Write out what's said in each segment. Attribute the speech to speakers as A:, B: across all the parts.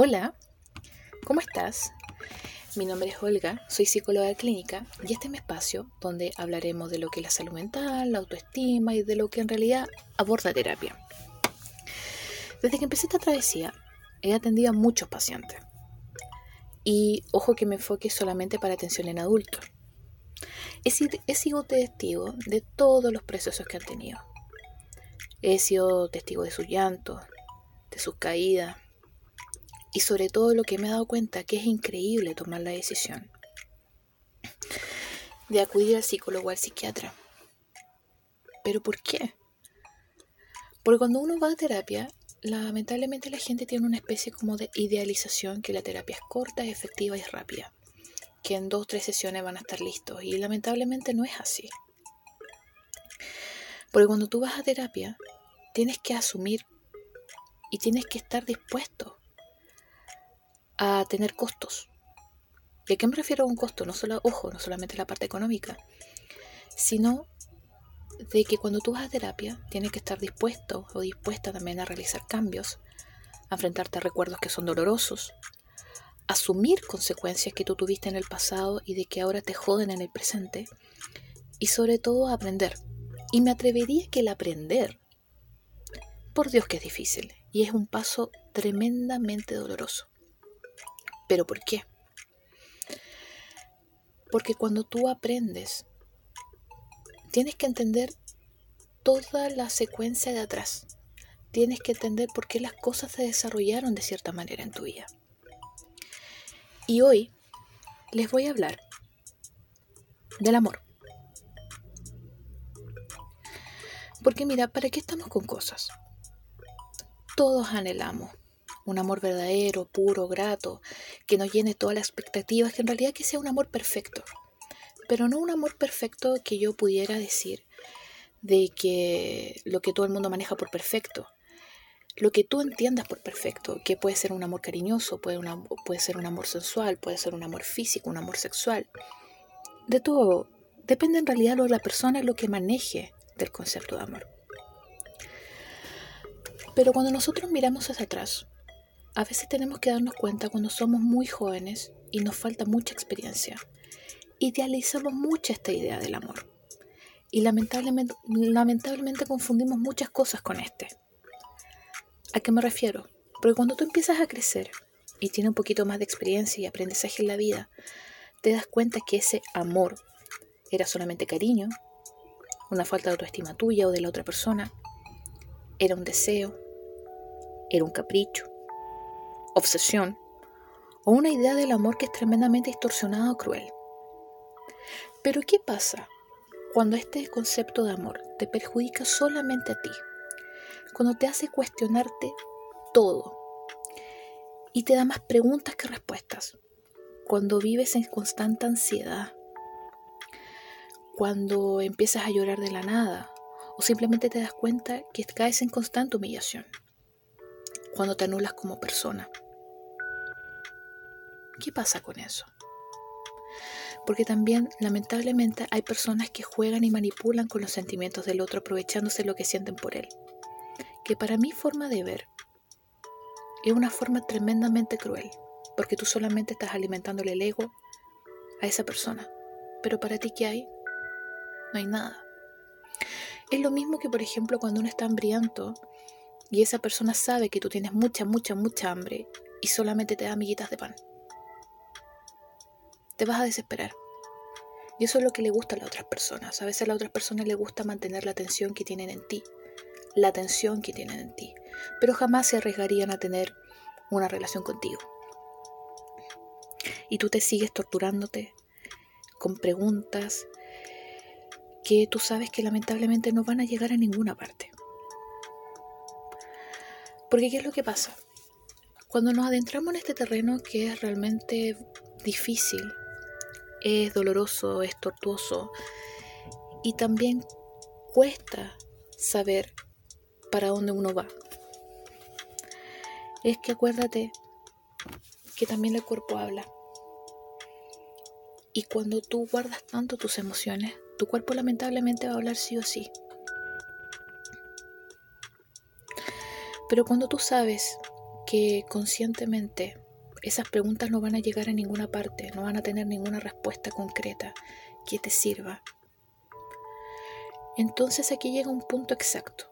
A: Hola, ¿cómo estás? Mi nombre es Olga, soy psicóloga clínica y este es mi espacio donde hablaremos de lo que es la salud mental, la autoestima y de lo que en realidad aborda terapia. Desde que empecé esta travesía, he atendido a muchos pacientes. Y ojo que me enfoque solamente para atención en adultos. He, he sido testigo de todos los procesos que han tenido. He sido testigo de sus llantos, de sus caídas, y sobre todo lo que me he dado cuenta que es increíble tomar la decisión de acudir al psicólogo o al psiquiatra. ¿Pero por qué? Porque cuando uno va a terapia, lamentablemente la gente tiene una especie como de idealización que la terapia es corta, efectiva y rápida. Que en dos o tres sesiones van a estar listos. Y lamentablemente no es así. Porque cuando tú vas a terapia, tienes que asumir y tienes que estar dispuesto a tener costos. ¿Y a qué me refiero a un costo? No solo, ojo, no solamente la parte económica, sino de que cuando tú vas a terapia tienes que estar dispuesto o dispuesta también a realizar cambios, a enfrentarte a recuerdos que son dolorosos, asumir consecuencias que tú tuviste en el pasado y de que ahora te joden en el presente, y sobre todo aprender. Y me atrevería que el aprender, por Dios que es difícil, y es un paso tremendamente doloroso. ¿Pero por qué? Porque cuando tú aprendes, tienes que entender toda la secuencia de atrás. Tienes que entender por qué las cosas se desarrollaron de cierta manera en tu vida. Y hoy les voy a hablar del amor. Porque mira, ¿para qué estamos con cosas? Todos anhelamos un amor verdadero, puro, grato, que nos llene todas las expectativas, que en realidad que sea un amor perfecto. Pero no un amor perfecto que yo pudiera decir de que lo que todo el mundo maneja por perfecto. Lo que tú entiendas por perfecto, que puede ser un amor cariñoso, puede, puede ser un amor sensual, puede ser un amor físico, un amor sexual. De todo, depende en realidad de la persona lo que maneje del concepto de amor. Pero cuando nosotros miramos hacia atrás, a veces tenemos que darnos cuenta cuando somos muy jóvenes y nos falta mucha experiencia. Idealizamos mucho esta idea del amor. Y lamentablemente, confundimos muchas cosas con este. ¿A qué me refiero? Porque cuando tú empiezas a crecer y tienes un poquito más de experiencia y aprendizaje en la vida, te das cuenta que ese amor era solamente cariño, una falta de autoestima tuya o de la otra persona, era un deseo, era un capricho, obsesión o una idea del amor que es tremendamente distorsionada o cruel. Pero ¿qué pasa cuando este concepto de amor te perjudica solamente a ti? Cuando te hace cuestionarte todo y te da más preguntas que respuestas. Cuando vives en constante ansiedad. Cuando empiezas a llorar de la nada o simplemente te das cuenta que caes en constante humillación. Cuando te anulas como persona. ¿Qué pasa con eso? Porque también, lamentablemente, hay personas que juegan y manipulan con los sentimientos del otro aprovechándose lo que sienten por él. Que para mi forma de ver es una forma tremendamente cruel, porque tú solamente estás alimentándole el ego a esa persona. Pero para ti, ¿qué hay? No hay nada. Es lo mismo que, por ejemplo, cuando uno está hambriento y esa persona sabe que tú tienes mucha, mucha, mucha hambre y solamente te da amiguitas de pan te vas a desesperar. Y eso es lo que le gusta a las otras personas. A veces a las otras personas les gusta mantener la atención que tienen en ti, la atención que tienen en ti, pero jamás se arriesgarían a tener una relación contigo. Y tú te sigues torturándote con preguntas que tú sabes que lamentablemente no van a llegar a ninguna parte. Porque ¿qué es lo que pasa? Cuando nos adentramos en este terreno que es realmente difícil, es doloroso, es tortuoso y también cuesta saber para dónde uno va. Es que acuérdate que también el cuerpo habla. Y cuando tú guardas tanto tus emociones, tu cuerpo lamentablemente va a hablar sí o sí. Pero cuando tú sabes que conscientemente esas preguntas no van a llegar a ninguna parte, no van a tener ninguna respuesta concreta que te sirva. Entonces aquí llega un punto exacto.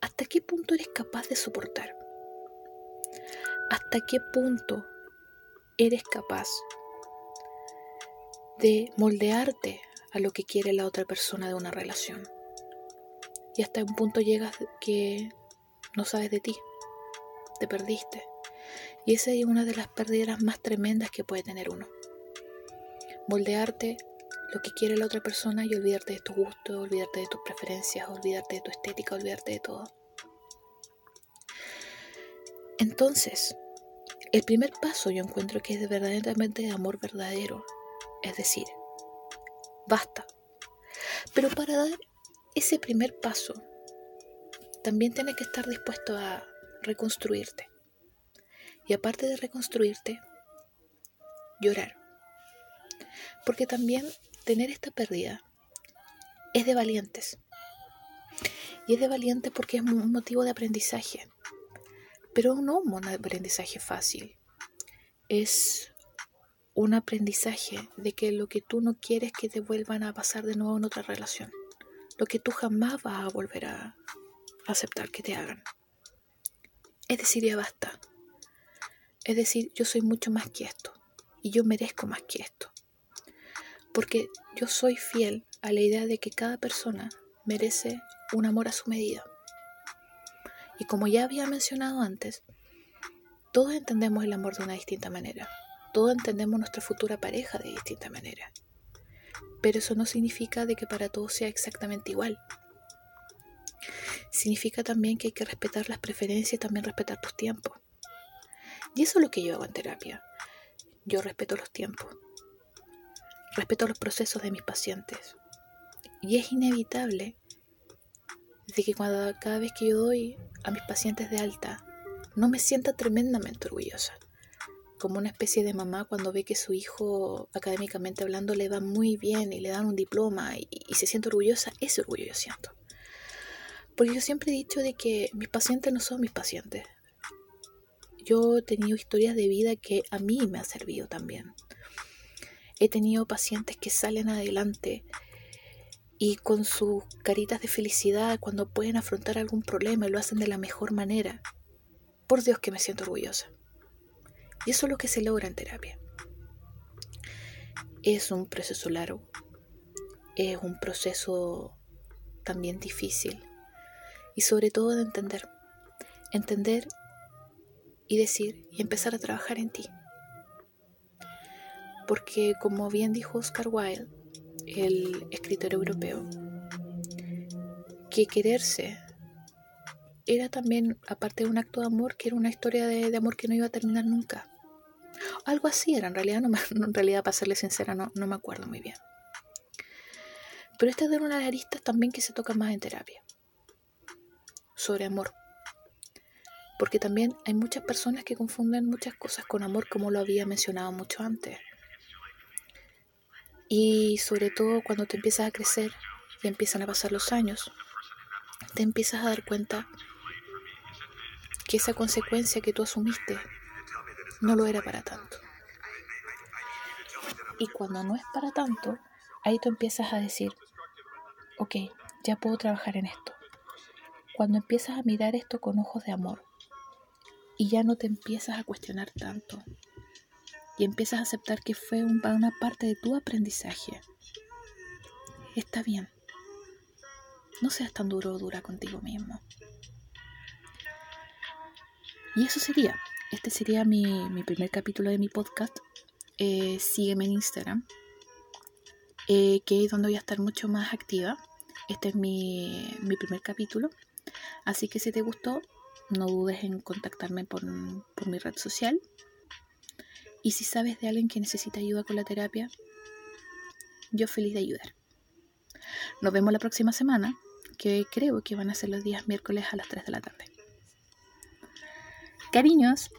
A: ¿Hasta qué punto eres capaz de soportar? ¿Hasta qué punto eres capaz de moldearte a lo que quiere la otra persona de una relación? Y hasta un punto llegas que no sabes de ti, te perdiste. Y esa es una de las pérdidas más tremendas que puede tener uno. Moldearte lo que quiere la otra persona y olvidarte de tus gustos, olvidarte de tus preferencias, olvidarte de tu estética, olvidarte de todo. Entonces, el primer paso yo encuentro que es de verdaderamente de amor verdadero. Es decir, basta. Pero para dar ese primer paso, también tienes que estar dispuesto a reconstruirte. Y aparte de reconstruirte, llorar. Porque también tener esta pérdida es de valientes. Y es de valientes porque es un motivo de aprendizaje. Pero no un aprendizaje fácil. Es un aprendizaje de que lo que tú no quieres que te vuelvan a pasar de nuevo en otra relación. Lo que tú jamás vas a volver a aceptar que te hagan. Es decir, ya basta. Es decir, yo soy mucho más que esto. Y yo merezco más que esto. Porque yo soy fiel a la idea de que cada persona merece un amor a su medida. Y como ya había mencionado antes, todos entendemos el amor de una distinta manera. Todos entendemos nuestra futura pareja de distinta manera. Pero eso no significa de que para todos sea exactamente igual. Significa también que hay que respetar las preferencias y también respetar tus tiempos. Y eso es lo que yo hago en terapia. Yo respeto los tiempos. Respeto los procesos de mis pacientes. Y es inevitable de que cuando, cada vez que yo doy a mis pacientes de alta, no me sienta tremendamente orgullosa. Como una especie de mamá cuando ve que su hijo, académicamente hablando, le va muy bien y le dan un diploma y, y se siente orgullosa, ese orgullo yo siento. Porque yo siempre he dicho de que mis pacientes no son mis pacientes. Yo he tenido historias de vida que a mí me han servido también. He tenido pacientes que salen adelante y con sus caritas de felicidad cuando pueden afrontar algún problema lo hacen de la mejor manera. Por Dios que me siento orgullosa. Y eso es lo que se logra en terapia. Es un proceso largo, es un proceso también difícil y sobre todo de entender. Entender y decir y empezar a trabajar en ti. Porque como bien dijo Oscar Wilde, el escritor europeo, que quererse era también, aparte de un acto de amor, que era una historia de, amor que no iba a terminar nunca. Algo así era, en realidad, no en realidad para serle sincera, no, no me acuerdo muy bien. Pero esta es de una de las aristas también que se toca más en terapia sobre amor. Porque también hay muchas personas que confunden muchas cosas con amor, como lo había mencionado mucho antes. Y sobre todo cuando te empiezas a crecer y empiezan a pasar los años, te empiezas a dar cuenta que esa consecuencia que tú asumiste no lo era para tanto. Y cuando no es para tanto, ahí tú empiezas a decir, ok, ya puedo trabajar en esto cuando empiezas a mirar esto con ojos de amor y ya no te empiezas a cuestionar tanto y empiezas a aceptar que fue una parte de tu aprendizaje, está bien. No seas tan duro o dura contigo mismo. Y eso sería. Este sería mi, primer capítulo de mi podcast. Eh, sígueme en Instagram, eh, que es donde voy a estar mucho más activa. Este es mi, mi primer capítulo. Así que si te gustó, no dudes en contactarme por, mi red social. Y si sabes de alguien que necesita ayuda con la terapia, yo feliz de ayudar. Nos vemos la próxima semana, que creo que van a ser los días miércoles a las 3 de la tarde. Cariños.